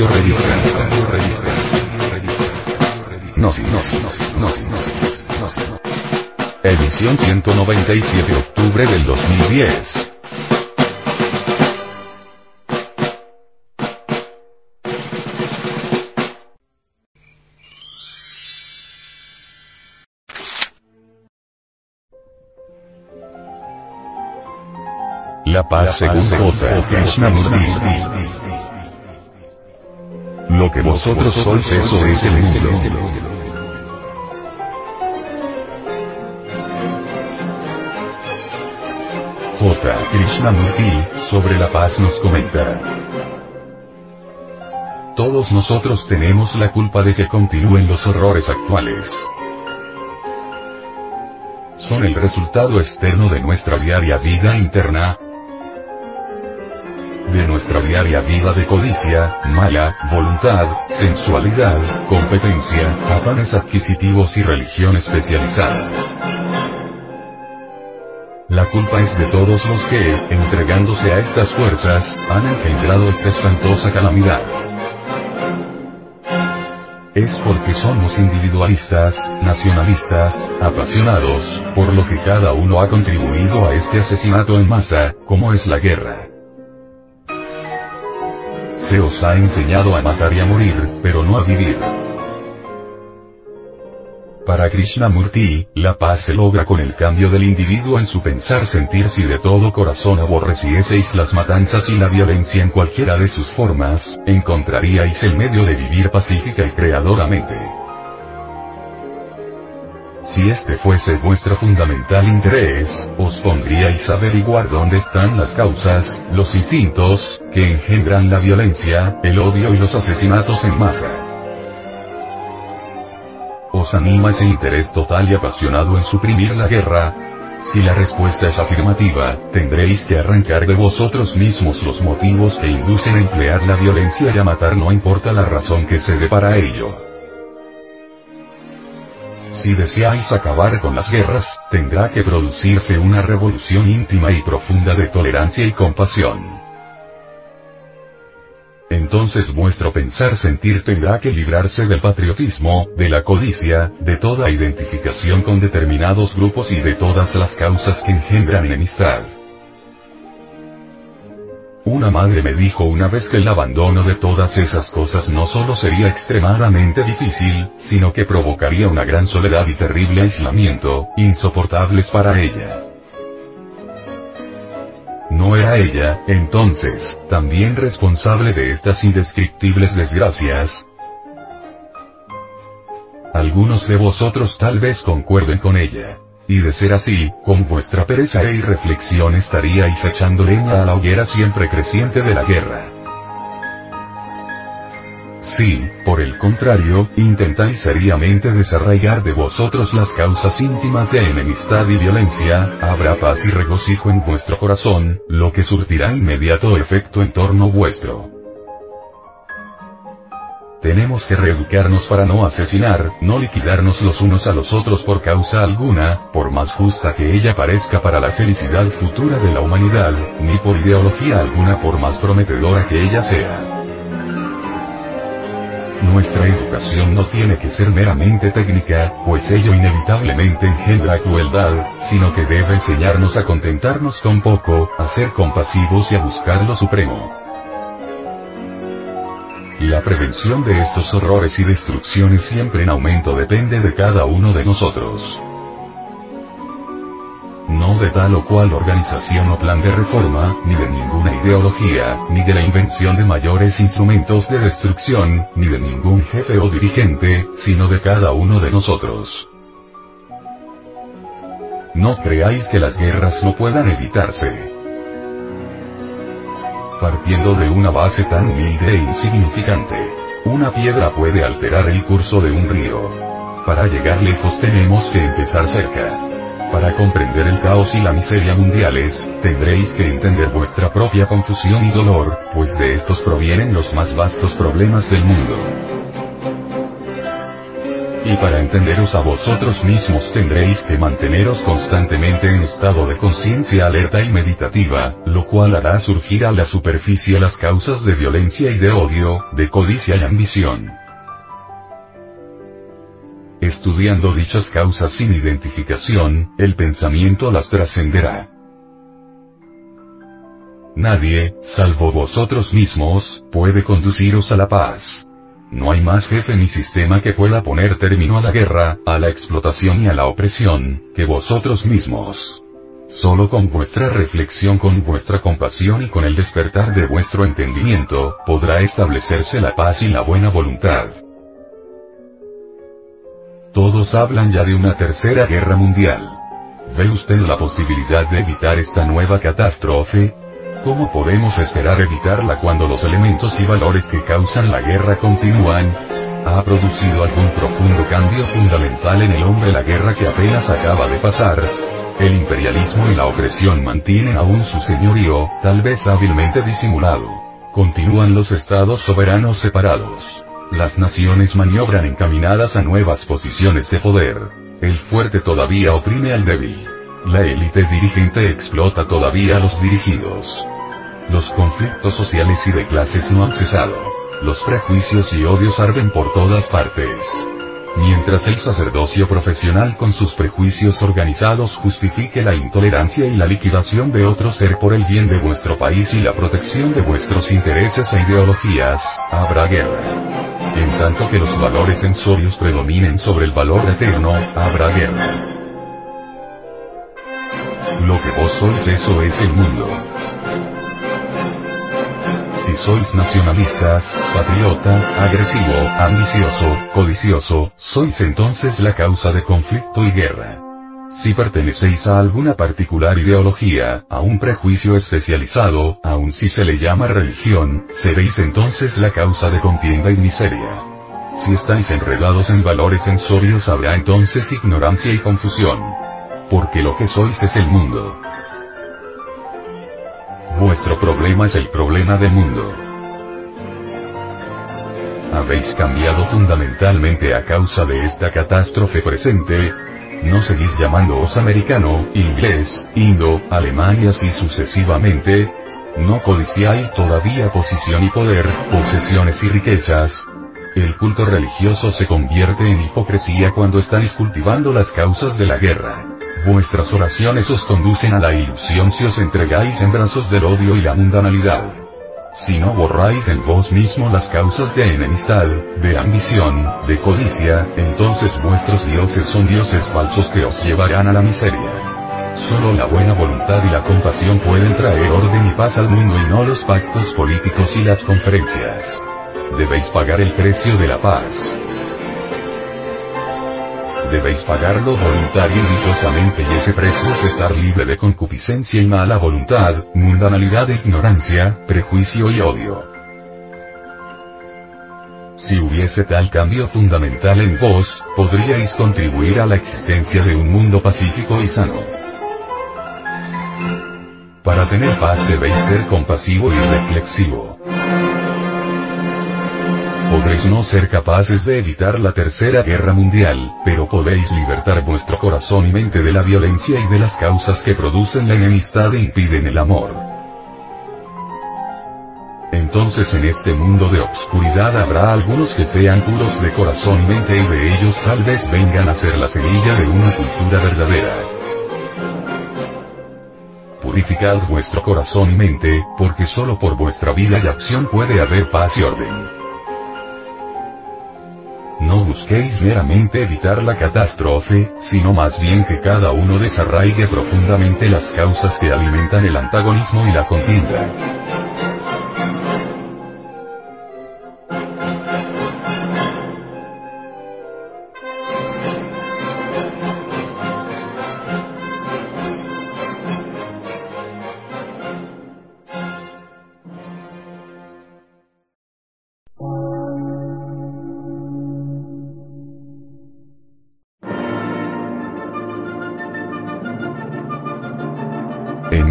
Cambio Revista. No, no, no, no, Edición 197 octubre del 2010. La paz según. Lo que vosotros sois eso es el mundo. J. Krishnamurti, sobre la paz nos comenta. Todos nosotros tenemos la culpa de que continúen los horrores actuales son el resultado externo de nuestra diaria vida interna, de nuestra diaria vida de codicia, mala, voluntad, sensualidad, competencia, afanes adquisitivos y religión especializada. La culpa es de todos los que, entregándose a estas fuerzas, han engendrado esta espantosa calamidad. Es porque somos individualistas, nacionalistas, apasionados, por lo que cada uno ha contribuido a este asesinato en masa, como es la guerra. Se os ha enseñado a matar y a morir, pero no a vivir. Para Krishnamurti, la paz se logra con el cambio del individuo en su pensar sentir si de todo corazón aborrecieseis las matanzas y la violencia en cualquiera de sus formas, encontraríais el medio de vivir pacífica y creadoramente. Si este fuese vuestro fundamental interés, os pondríais a averiguar dónde están las causas, los instintos, que engendran la violencia, el odio y los asesinatos en masa. ¿Os anima ese interés total y apasionado en suprimir la guerra? Si la respuesta es afirmativa, tendréis que arrancar de vosotros mismos los motivos que inducen a emplear la violencia y a matar no importa la razón que se dé para ello. Si deseáis acabar con las guerras, tendrá que producirse una revolución íntima y profunda de tolerancia y compasión. Entonces vuestro pensar sentir tendrá que librarse del patriotismo, de la codicia, de toda identificación con determinados grupos y de todas las causas que engendran enemistad. Una madre me dijo una vez que el abandono de todas esas cosas no solo sería extremadamente difícil, sino que provocaría una gran soledad y terrible aislamiento, insoportables para ella. ¿No era ella, entonces, también responsable de estas indescriptibles desgracias? Algunos de vosotros tal vez concuerden con ella. Y de ser así, con vuestra pereza e irreflexión estaríais echando leña a la hoguera siempre creciente de la guerra. Si, por el contrario, intentáis seriamente desarraigar de vosotros las causas íntimas de enemistad y violencia, habrá paz y regocijo en vuestro corazón, lo que surtirá inmediato efecto en torno vuestro. Tenemos que reeducarnos para no asesinar, no liquidarnos los unos a los otros por causa alguna, por más justa que ella parezca para la felicidad futura de la humanidad, ni por ideología alguna por más prometedora que ella sea. Nuestra educación no tiene que ser meramente técnica, pues ello inevitablemente engendra crueldad, sino que debe enseñarnos a contentarnos con poco, a ser compasivos y a buscar lo supremo. La prevención de estos horrores y destrucciones siempre en aumento depende de cada uno de nosotros. No de tal o cual organización o plan de reforma, ni de ninguna ideología, ni de la invención de mayores instrumentos de destrucción, ni de ningún jefe o dirigente, sino de cada uno de nosotros. No creáis que las guerras no puedan evitarse partiendo de una base tan humilde e insignificante. Una piedra puede alterar el curso de un río. Para llegar lejos tenemos que empezar cerca. Para comprender el caos y la miseria mundiales, tendréis que entender vuestra propia confusión y dolor, pues de estos provienen los más vastos problemas del mundo. Y para entenderos a vosotros mismos tendréis que manteneros constantemente en estado de conciencia alerta y meditativa, lo cual hará surgir a la superficie las causas de violencia y de odio, de codicia y ambición. Estudiando dichas causas sin identificación, el pensamiento las trascenderá. Nadie, salvo vosotros mismos, puede conduciros a la paz. No hay más jefe ni sistema que pueda poner término a la guerra, a la explotación y a la opresión, que vosotros mismos. Solo con vuestra reflexión, con vuestra compasión y con el despertar de vuestro entendimiento, podrá establecerse la paz y la buena voluntad. Todos hablan ya de una tercera guerra mundial. ¿Ve usted la posibilidad de evitar esta nueva catástrofe? ¿Cómo podemos esperar evitarla cuando los elementos y valores que causan la guerra continúan? ¿Ha producido algún profundo cambio fundamental en el hombre la guerra que apenas acaba de pasar? El imperialismo y la opresión mantienen aún su señorío, tal vez hábilmente disimulado. Continúan los estados soberanos separados. Las naciones maniobran encaminadas a nuevas posiciones de poder. El fuerte todavía oprime al débil. La élite dirigente explota todavía a los dirigidos. Los conflictos sociales y de clases no han cesado. Los prejuicios y odios arden por todas partes. Mientras el sacerdocio profesional con sus prejuicios organizados justifique la intolerancia y la liquidación de otro ser por el bien de vuestro país y la protección de vuestros intereses e ideologías, habrá guerra. En tanto que los valores sensorios predominen sobre el valor eterno, habrá guerra. Lo que vos sois eso es el mundo. Si sois nacionalistas, patriota, agresivo, ambicioso, codicioso, sois entonces la causa de conflicto y guerra. Si pertenecéis a alguna particular ideología, a un prejuicio especializado, aun si se le llama religión, seréis entonces la causa de contienda y miseria. Si estáis enredados en valores sensorios habrá entonces ignorancia y confusión. Porque lo que sois es el mundo. Vuestro problema es el problema del mundo. Habéis cambiado fundamentalmente a causa de esta catástrofe presente. No seguís llamándoos americano, inglés, indo, alemán y así sucesivamente. No codiciáis todavía posición y poder, posesiones y riquezas. El culto religioso se convierte en hipocresía cuando estáis cultivando las causas de la guerra. Vuestras oraciones os conducen a la ilusión si os entregáis en brazos del odio y la mundanalidad. Si no borráis en vos mismo las causas de enemistad, de ambición, de codicia, entonces vuestros dioses son dioses falsos que os llevarán a la miseria. Solo la buena voluntad y la compasión pueden traer orden y paz al mundo y no los pactos políticos y las conferencias. Debéis pagar el precio de la paz debéis pagarlo voluntario y dichosamente y ese precio es estar libre de concupiscencia y mala voluntad, mundanalidad e ignorancia, prejuicio y odio. Si hubiese tal cambio fundamental en vos, podríais contribuir a la existencia de un mundo pacífico y sano. Para tener paz debéis ser compasivo y reflexivo podréis no ser capaces de evitar la tercera guerra mundial, pero podéis libertar vuestro corazón y mente de la violencia y de las causas que producen la enemistad e impiden el amor. Entonces en este mundo de obscuridad habrá algunos que sean puros de corazón y mente y de ellos tal vez vengan a ser la semilla de una cultura verdadera. Purificad vuestro corazón y mente, porque solo por vuestra vida y acción puede haber paz y orden. No busquéis meramente evitar la catástrofe, sino más bien que cada uno desarraigue profundamente las causas que alimentan el antagonismo y la contienda.